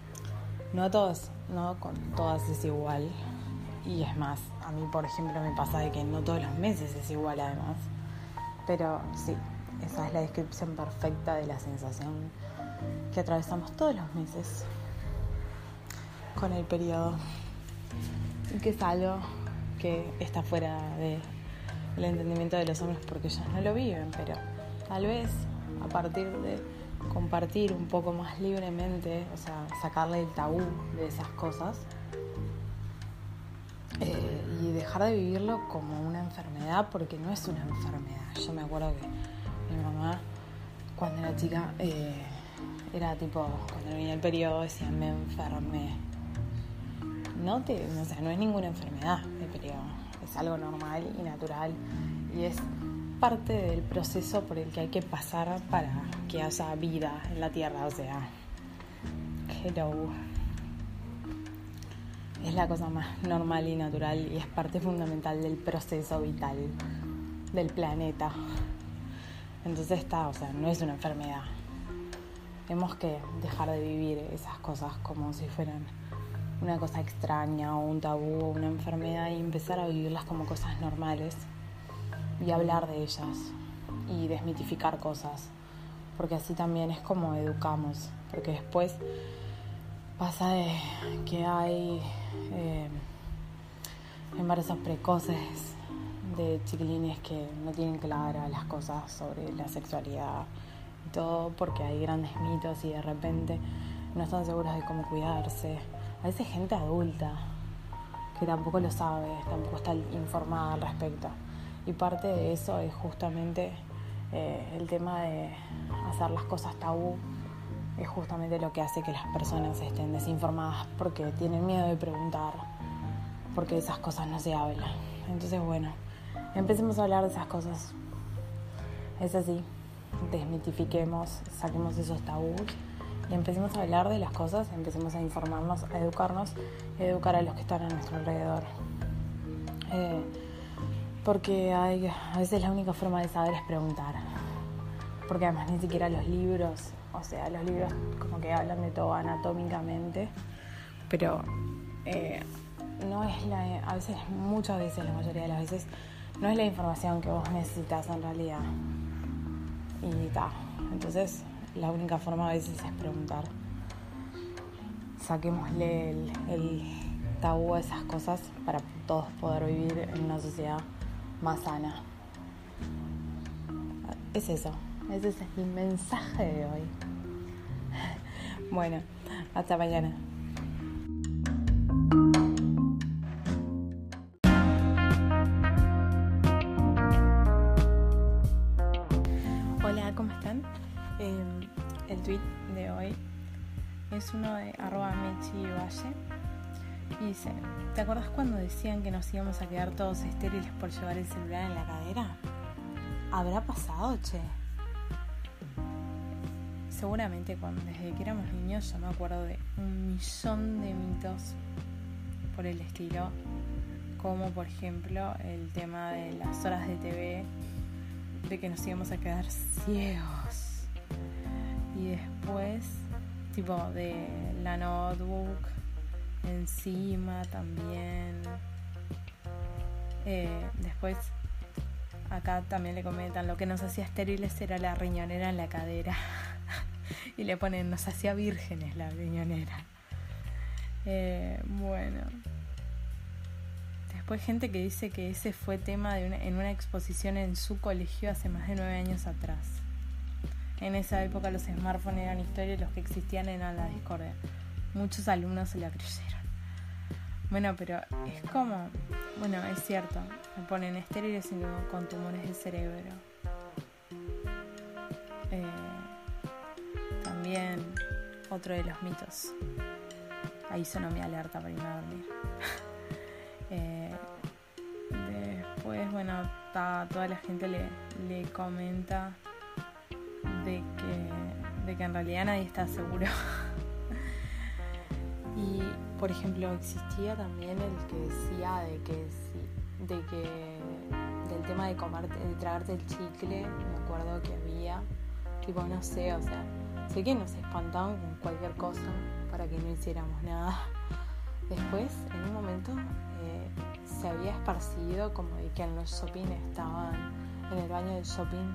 no a todas, no con todas es igual. Y es más, a mí por ejemplo me pasa de que no todos los meses es igual además. Pero sí, esa es la descripción perfecta de la sensación que atravesamos todos los meses con el periodo. Y que es algo que está fuera del entendimiento de los hombres porque ellos no lo viven, pero tal vez a partir de compartir un poco más libremente, o sea, sacarle el tabú de esas cosas eh, y dejar de vivirlo como una enfermedad porque no es una enfermedad. Yo me acuerdo que mi mamá, cuando era chica, eh, era tipo, cuando venía el periodo, decía, me enfermé. No, te, o sea, no es ninguna enfermedad periodo, es algo normal y natural y es parte del proceso por el que hay que pasar para que haya vida en la Tierra, o sea, hello. Es la cosa más normal y natural y es parte fundamental del proceso vital del planeta. Entonces está, o sea, no es una enfermedad. Tenemos que dejar de vivir esas cosas como si fueran una cosa extraña o un tabú o una enfermedad y empezar a vivirlas como cosas normales y hablar de ellas y desmitificar cosas, porque así también es como educamos, porque después pasa de que hay eh, embarazos precoces de chiquilines que no tienen claras las cosas sobre la sexualidad y todo porque hay grandes mitos y de repente no están seguros de cómo cuidarse. A veces gente adulta que tampoco lo sabe, tampoco está informada al respecto. Y parte de eso es justamente eh, el tema de hacer las cosas tabú, es justamente lo que hace que las personas estén desinformadas porque tienen miedo de preguntar, porque esas cosas no se hablan. Entonces, bueno, empecemos a hablar de esas cosas. Es así, desmitifiquemos, saquemos esos tabús y empecemos a hablar de las cosas, empecemos a informarnos, a educarnos, a educar a los que están a nuestro alrededor. Eh, porque hay, a veces la única forma de saber es preguntar. Porque además ni siquiera los libros, o sea, los libros como que hablan de todo anatómicamente, pero eh, no es la, a veces, muchas veces, la mayoría de las veces, no es la información que vos necesitas en realidad. Y ta, entonces la única forma a veces es preguntar. Saquémosle el, el tabú a esas cosas para todos poder vivir en una sociedad más sana. Es eso, ese es el mensaje de hoy. Bueno, hasta mañana. Dice, ¿te acuerdas cuando decían que nos íbamos a quedar todos estériles por llevar el celular en la cadera? ¿Habrá pasado, che? Seguramente cuando desde que éramos niños yo me acuerdo de un millón de mitos por el estilo, como por ejemplo el tema de las horas de TV, de que nos íbamos a quedar ciegos. Y después, tipo de la notebook, encima también. Eh, después, acá también le comentan, lo que nos hacía estériles era la riñonera en la cadera. y le ponen, nos hacía vírgenes la riñonera. Eh, bueno. Después gente que dice que ese fue tema de una, en una exposición en su colegio hace más de nueve años atrás. En esa época los smartphones eran historia y los que existían eran la discordia. Muchos alumnos se la creyeron. Bueno, pero es como, bueno, es cierto, me ponen estériles y con tumores del cerebro. Eh, también otro de los mitos. Ahí sonó mi alerta para irme a dormir. eh, después, bueno, ta, toda la gente le, le comenta de que, de que en realidad nadie está seguro. por ejemplo, existía también el que decía de que de que del tema de comerte, de tragarte el chicle, me acuerdo que había, tipo, no sé, o sea, sé que nos espantaban con cualquier cosa para que no hiciéramos nada. Después, en un momento, eh, se había esparcido como de que en los shopping estaban, en el baño del shopping,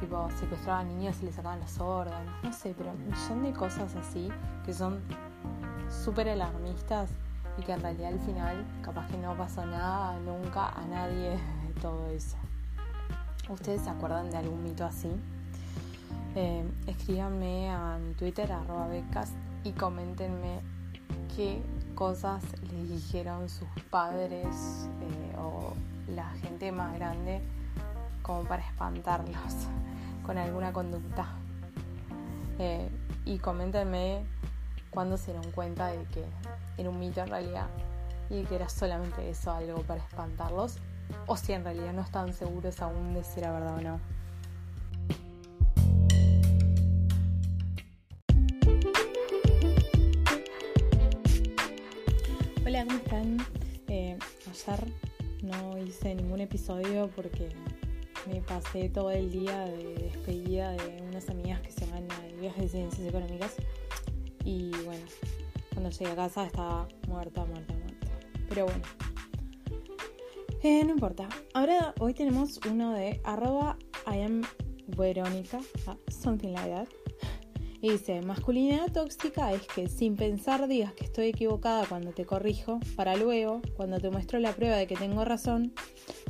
tipo, secuestraban niños y les sacaban los órganos, no sé, pero un millón de cosas así que son súper alarmistas y que en realidad al final capaz que no pasó nada nunca a nadie de todo eso. ¿Ustedes se acuerdan de algún mito así? Eh, escríbanme a mi Twitter, arroba becas, y coméntenme qué cosas les dijeron sus padres eh, o la gente más grande como para espantarlos con alguna conducta. Eh, y coméntenme cuándo se dieron cuenta de que era un mito en realidad y que era solamente eso, algo para espantarlos, o si en realidad no estaban seguros aún de si era verdad o no. Hola, ¿cómo están? Eh, ayer no hice ningún episodio porque me pasé todo el día de despedida de unas amigas que se van a viaje de ciencias económicas y bueno, cuando llegué a casa estaba muerta, muerta, muerta. Pero bueno, eh, no importa. Ahora hoy tenemos uno de arroba I am Verónica, ah, something like that. Y dice, masculinidad tóxica es que sin pensar digas que estoy equivocada cuando te corrijo, para luego, cuando te muestro la prueba de que tengo razón,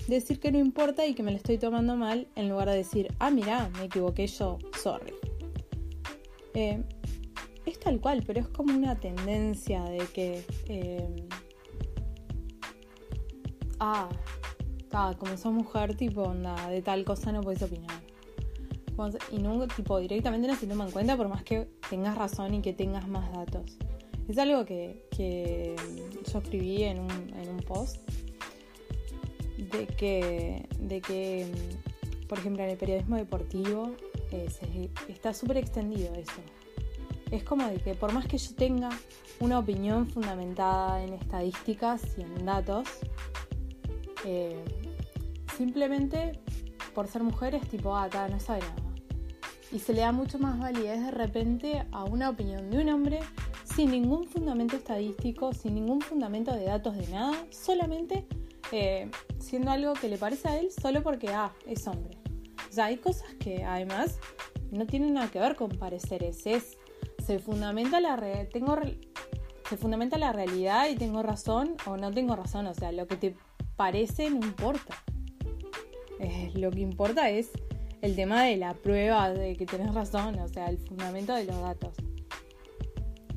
decir que no importa y que me lo estoy tomando mal, en lugar de decir, ah, mira, me equivoqué yo, sorry. Eh, tal cual, pero es como una tendencia de que... Eh, ah, como sos mujer, tipo, onda, de tal cosa no puedes opinar y no, tipo, directamente no se toma en cuenta por más que tengas razón y que tengas más datos. Es algo que, que yo escribí en un, en un post de que, de que, por ejemplo, en el periodismo deportivo eh, está súper extendido eso. Es como de que por más que yo tenga una opinión fundamentada en estadísticas y en datos, eh, simplemente por ser mujer es tipo, ah, no sabe nada y se le da mucho más validez de repente a una opinión de un hombre sin ningún fundamento estadístico, sin ningún fundamento de datos de nada, solamente eh, siendo algo que le parece a él solo porque, ah, es hombre. O sea, hay cosas que además no tienen nada que ver con pareceres, es, se fundamenta la, tengo, se fundamenta la realidad y tengo razón o no tengo razón, o sea, lo que te parece no importa. Lo que importa es el tema de la prueba de que tenés razón, o sea, el fundamento de los datos.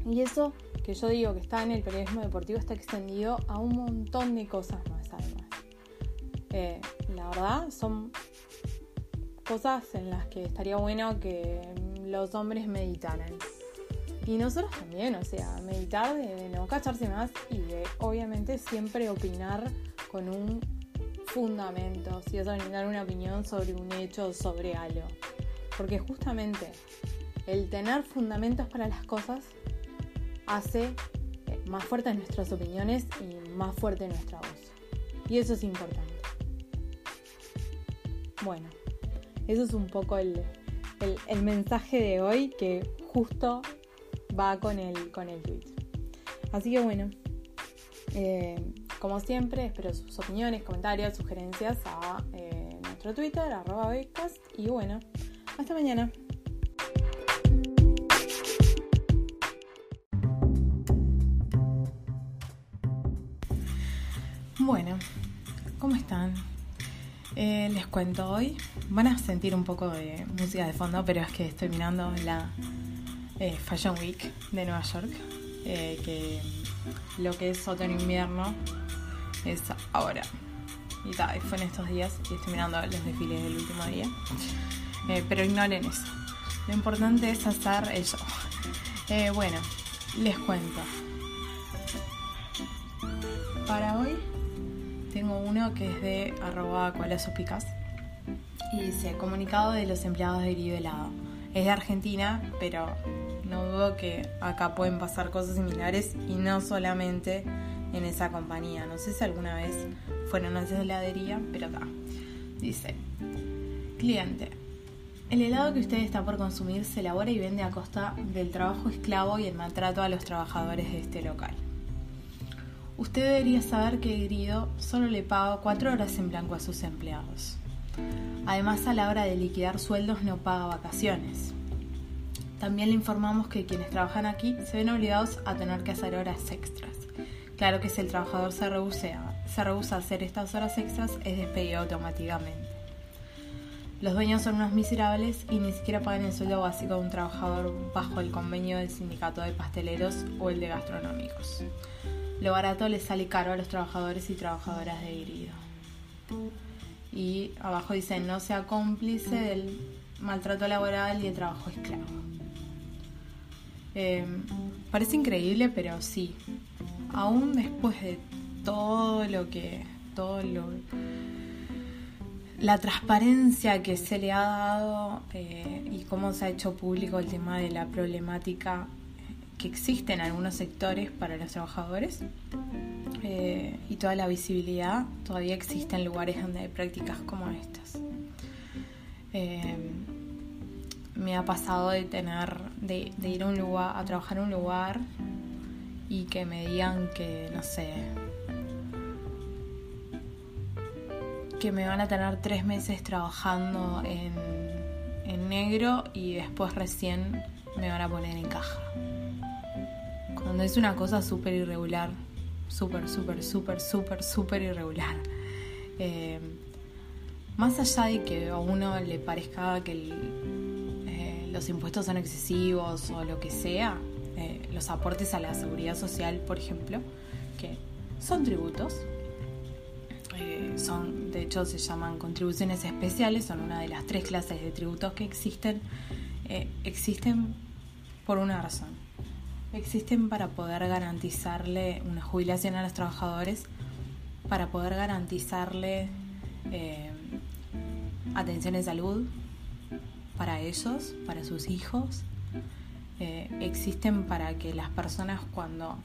Y eso que yo digo que está en el periodismo deportivo está extendido a un montón de cosas más además. Eh, la verdad son cosas en las que estaría bueno que los hombres meditaran. Y nosotros también, o sea, meditar de no cacharse más y de obviamente siempre opinar con un fundamentos si es dar una opinión sobre un hecho o sobre algo. Porque justamente el tener fundamentos para las cosas hace eh, más fuertes nuestras opiniones y más fuerte nuestra voz. Y eso es importante. Bueno, eso es un poco el, mensaje de hoy que justo va con el, con el tweet. Así que bueno, eh, como siempre, espero sus opiniones, comentarios, sugerencias a eh, nuestro Twitter, arroba becas. Y bueno, hasta mañana. Bueno, ¿cómo están? Eh, les cuento hoy. Van a sentir un poco de música de fondo, pero es que estoy mirando la eh, Fashion Week de Nueva York, que lo que es otoño-invierno es ahora. Y fue en estos días y estoy mirando los desfiles del último día. Eh, pero ignoren eso. Lo importante es hacer eso. Eh, bueno, les cuento. Para hoy tengo uno que es de arroba picas y dice comunicado de los empleados de Helado. Es de Argentina, pero dudo que acá pueden pasar cosas similares y no solamente en esa compañía. No sé si alguna vez fueron a esa heladería, pero acá. Dice, cliente, el helado que usted está por consumir se elabora y vende a costa del trabajo esclavo y el maltrato a los trabajadores de este local. Usted debería saber que Grido solo le paga cuatro horas en blanco a sus empleados. Además, a la hora de liquidar sueldos no paga vacaciones. También le informamos que quienes trabajan aquí se ven obligados a tener que hacer horas extras. Claro que si el trabajador se rehúsa, a hacer estas horas extras, es despedido automáticamente. Los dueños son unos miserables y ni siquiera pagan el sueldo básico de un trabajador bajo el convenio del sindicato de pasteleros o el de gastronómicos. Lo barato les sale caro a los trabajadores y trabajadoras de Grido. Y abajo dice, no sea cómplice del maltrato laboral y el trabajo esclavo. Em, parece increíble, pero sí. Aún después de todo lo que. todo lo. la transparencia que se le ha dado eh, y cómo se ha hecho público el tema de la problemática que existe en algunos sectores para los trabajadores eh, y toda la visibilidad, todavía existen lugares donde hay prácticas como estas. Me ha pasado de tener, de, ir a un lugar, a trabajar en un lugar y que me digan que, no sé, que me van a tener tres meses trabajando en, en negro y después recién me van a poner en caja. Cuando es una cosa súper irregular, súper, súper, súper, súper, súper irregular. Eh, más allá de que a uno le parezca que el, los impuestos son excesivos o lo que sea, eh, los aportes a la seguridad social, por ejemplo, que son tributos, eh, son, de hecho se llaman contribuciones especiales, son una de las tres clases de tributos que existen, eh, existen por una razón. Existen para poder garantizarle una jubilación a los trabajadores, para poder garantizarle atención de salud, para ellos, para sus hijos, eh, existen para que las personas cuando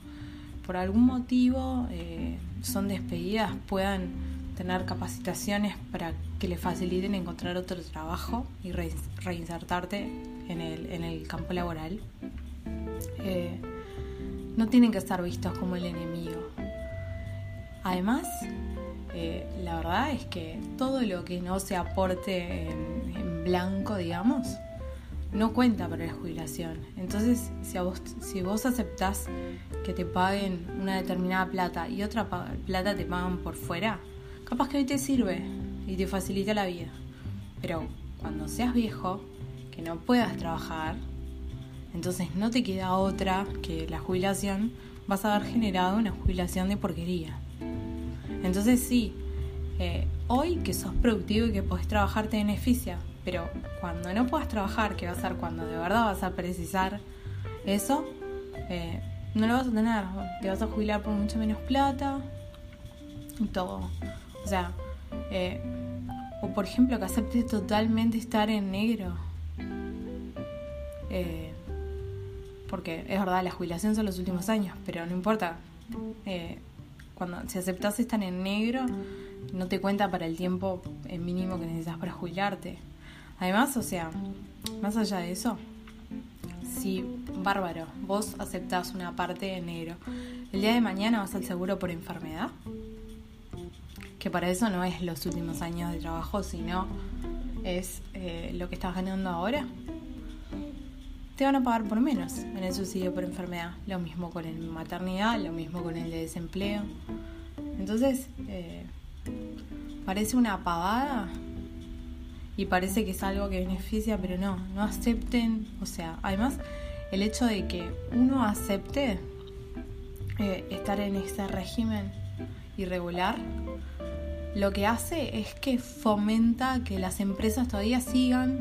por algún motivo eh, son despedidas puedan tener capacitaciones para que les faciliten encontrar otro trabajo y reinsertarte en el, en el campo laboral. Eh, no tienen que estar vistos como el enemigo. Además, la verdad es que todo lo que no se aporte en, blanco, digamos, no cuenta para la jubilación. Entonces, si, vos, si vos aceptás que te paguen una determinada plata y otra plata te pagan por fuera, capaz que hoy te sirve y te facilita la vida. Pero cuando seas viejo, que no puedas trabajar, entonces no te queda otra que la jubilación, vas a haber generado una jubilación de porquería. Entonces sí, eh, hoy que sos productivo y que podés trabajar te beneficia, pero cuando no puedas trabajar, que va a ser cuando de verdad vas a precisar eso, eh, no lo vas a tener. Te vas a jubilar por mucho menos plata y todo. O sea, eh, o por ejemplo que aceptes totalmente estar en negro. Eh, porque es verdad, la jubilación son los últimos años, pero no importa. cuando si aceptas estar en negro, no te cuenta para el tiempo mínimo que necesitas para jubilarte. Además, o sea, más allá de eso, si, bárbaro, vos aceptás una parte de negro, el día de mañana vas al seguro por enfermedad, que para eso no es los últimos años de trabajo, sino es eh, lo que estás ganando ahora, te van a pagar por menos en el subsidio por enfermedad. Lo mismo con el maternidad, lo mismo con el de desempleo. Entonces, eh, parece una pavada, y parece que es algo que beneficia, pero no, no acepten, o sea, además el hecho de que uno acepte eh, estar en ese régimen irregular, lo que hace es que fomenta que las empresas todavía sigan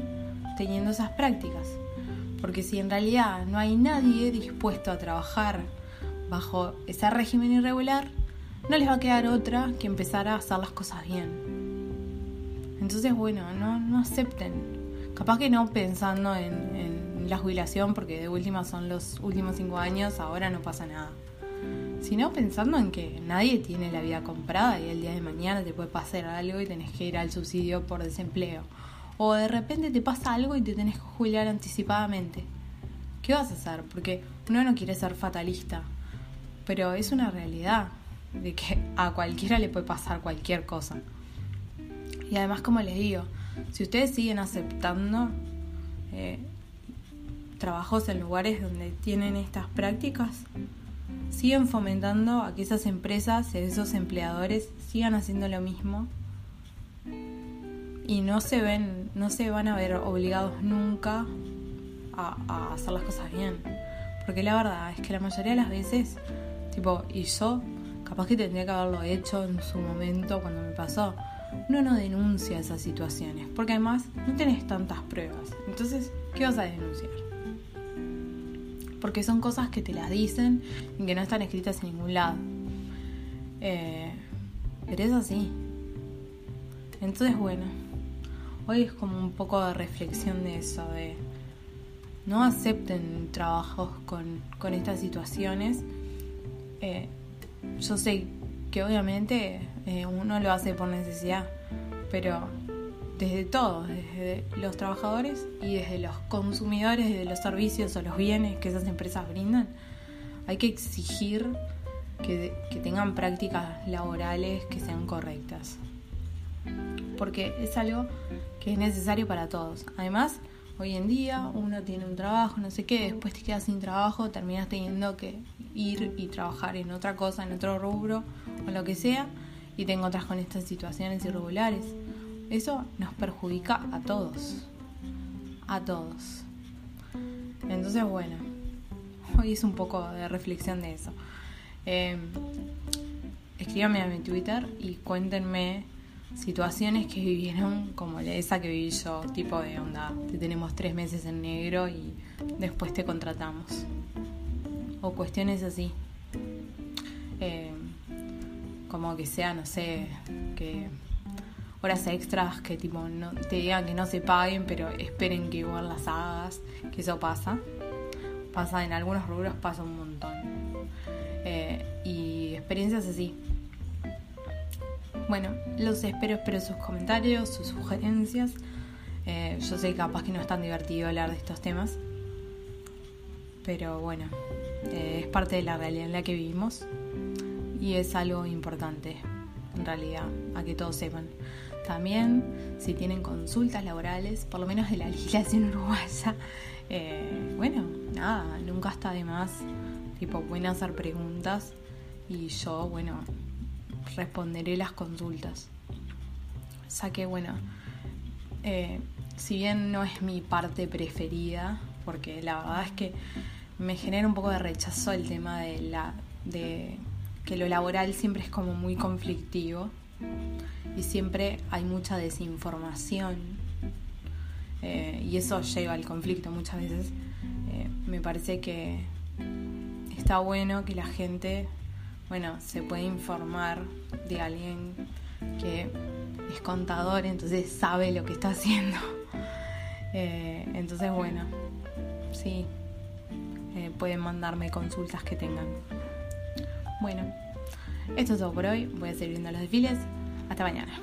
teniendo esas prácticas. Porque si en realidad no hay nadie dispuesto a trabajar bajo ese régimen irregular, no les va a quedar otra que empezar a hacer las cosas bien. Entonces, bueno, no, no acepten. Capaz que no pensando en, la jubilación, porque de última son los últimos cinco años, ahora no pasa nada. sino pensando en que nadie tiene la vida comprada y el día de mañana te puede pasar algo y tenés que ir al subsidio por desempleo. O de repente te pasa algo y te tenés que jubilar anticipadamente. ¿Qué vas a hacer? Porque uno no quiere ser fatalista, pero es una realidad de que a cualquiera le puede pasar cualquier cosa. Y además, como les digo, si ustedes siguen aceptando eh, trabajos en lugares donde tienen estas prácticas, siguen fomentando a que esas empresas, esos empleadores, sigan haciendo lo mismo y no se ven, no se van a ver obligados nunca a, hacer las cosas bien. Porque la verdad es que la mayoría de las veces, tipo, y yo, capaz que tendría que haberlo hecho en su momento cuando me pasó. No denuncia esas situaciones, porque además no tenés tantas pruebas. Entonces, ¿qué vas a denunciar? Porque son cosas que te las dicen y que no están escritas en ningún lado. Eh, pero es así. Entonces, bueno, hoy es como un poco de reflexión de eso, de no acepten trabajos con, estas situaciones. Eh, yo sé que obviamente eh, uno lo hace por necesidad, pero desde todos, desde los trabajadores y desde los consumidores de los servicios o los bienes que esas empresas brindan, hay que exigir que, que tengan prácticas laborales que sean correctas. Porque es algo que es necesario para todos. Además, hoy en día uno tiene un trabajo, no sé qué, después te quedas sin trabajo, terminas teniendo que ir y trabajar en otra cosa, en otro rubro o lo que sea, y te encuentras con estas situaciones irregulares. Eso nos perjudica a todos, a todos. Entonces, bueno, hoy es un poco de reflexión de eso. Eh, escríbanme a mi Twitter y cuéntenme situaciones que vivieron como esa que viví yo, tipo de onda, te tenemos tres meses en negro y después te contratamos. O cuestiones así. Eh, como que sea, no sé, que horas extras que tipo no, te digan que no se paguen, pero esperen que igual las hagas, que eso pasa. Pasa en algunos rubros, pasa un montón. Eh, y experiencias así. Bueno, los espero, espero sus comentarios, sus sugerencias. Eh, yo sé capaz que no es tan divertido hablar de estos temas, pero bueno, eh, es parte de la realidad en la que vivimos y es algo importante, en realidad, a que todos sepan. También, si tienen consultas laborales, por lo menos de la legislación uruguaya, eh, bueno, nada, nunca está de más, tipo, pueden hacer preguntas y yo, bueno, responderé las consultas. O sea que bueno, eh, si bien no es mi parte preferida, porque la verdad es que me genera un poco de rechazo el tema de la de que lo laboral siempre es como muy conflictivo y siempre hay mucha desinformación eh, y eso lleva al conflicto muchas veces. Eh, me parece que está bueno que la gente bueno, se puede informar de alguien que es contador, entonces sabe lo que está haciendo. Eh, entonces, bueno, sí, eh, pueden mandarme consultas que tengan. Bueno, esto es todo por hoy. Voy a seguir viendo los desfiles. Hasta mañana.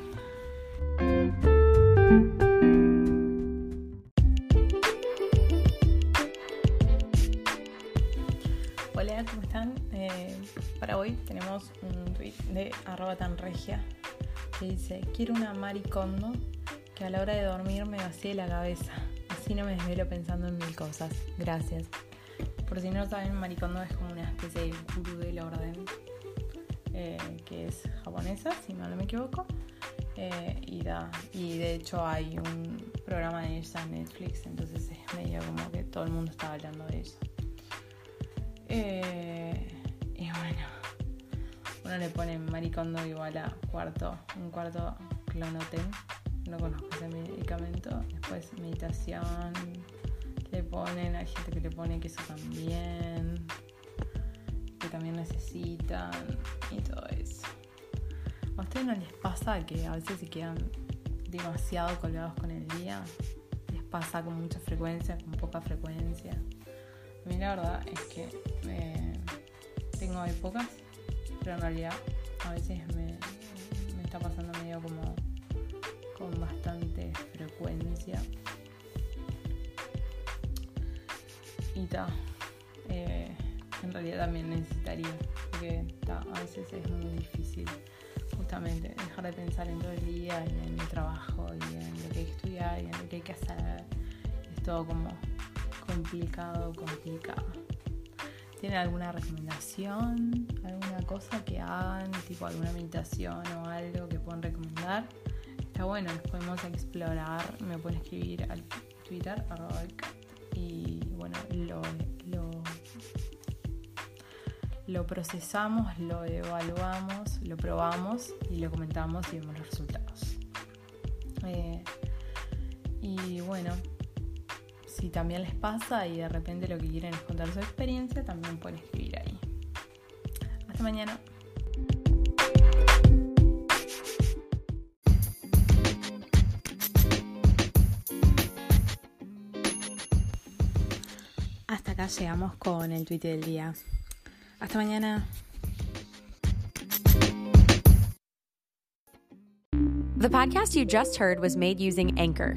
Tenemos un tweet de arroba tan regia que dice, quiero una maricondo que a la hora de dormir me vacíe la cabeza, así no me desvelo pensando en mil cosas. Gracias. Por si no saben, maricondo es como una especie de gurú del orden, eh, que es japonesa, si no me equivoco. Eh, y, da, y de hecho hay un programa de ella en Netflix, entonces es medio como que todo el mundo está hablando de ella. Eh, uno le pone maricondo igual a cuarto, un cuarto clonoten, no conozco ese medicamento. Después meditación, le ponen, hay gente que le pone que eso también, que también necesitan y todo eso. ¿A ustedes no les pasa que a veces se quedan demasiado colgados con el día? ¿Les pasa con mucha frecuencia, con poca frecuencia? A mí la verdad es que eh, tengo épocas pero en realidad a veces me, está pasando medio como con bastante frecuencia. Y ta, eh, en realidad también necesitaría, porque a veces es muy difícil justamente dejar de pensar en todo el día y en el trabajo y en lo que hay que estudiar y en lo que hay que hacer. Es todo como complicado, complicado. ¿Tienen alguna recomendación? ¿Alguna cosa que hagan? Tipo alguna meditación o algo que puedan recomendar? Está bueno, nos podemos explorar. Me pueden escribir al Twitter, arroba y bueno, lo, lo, procesamos, lo evaluamos, lo probamos y lo comentamos y vemos los resultados. Eh, y bueno, si también les pasa y de repente lo que quieren es contar su experiencia, también pueden escribir ahí. Hasta mañana. Hasta acá llegamos con el tweet del día. Hasta mañana. The podcast you just heard was made using Anchor.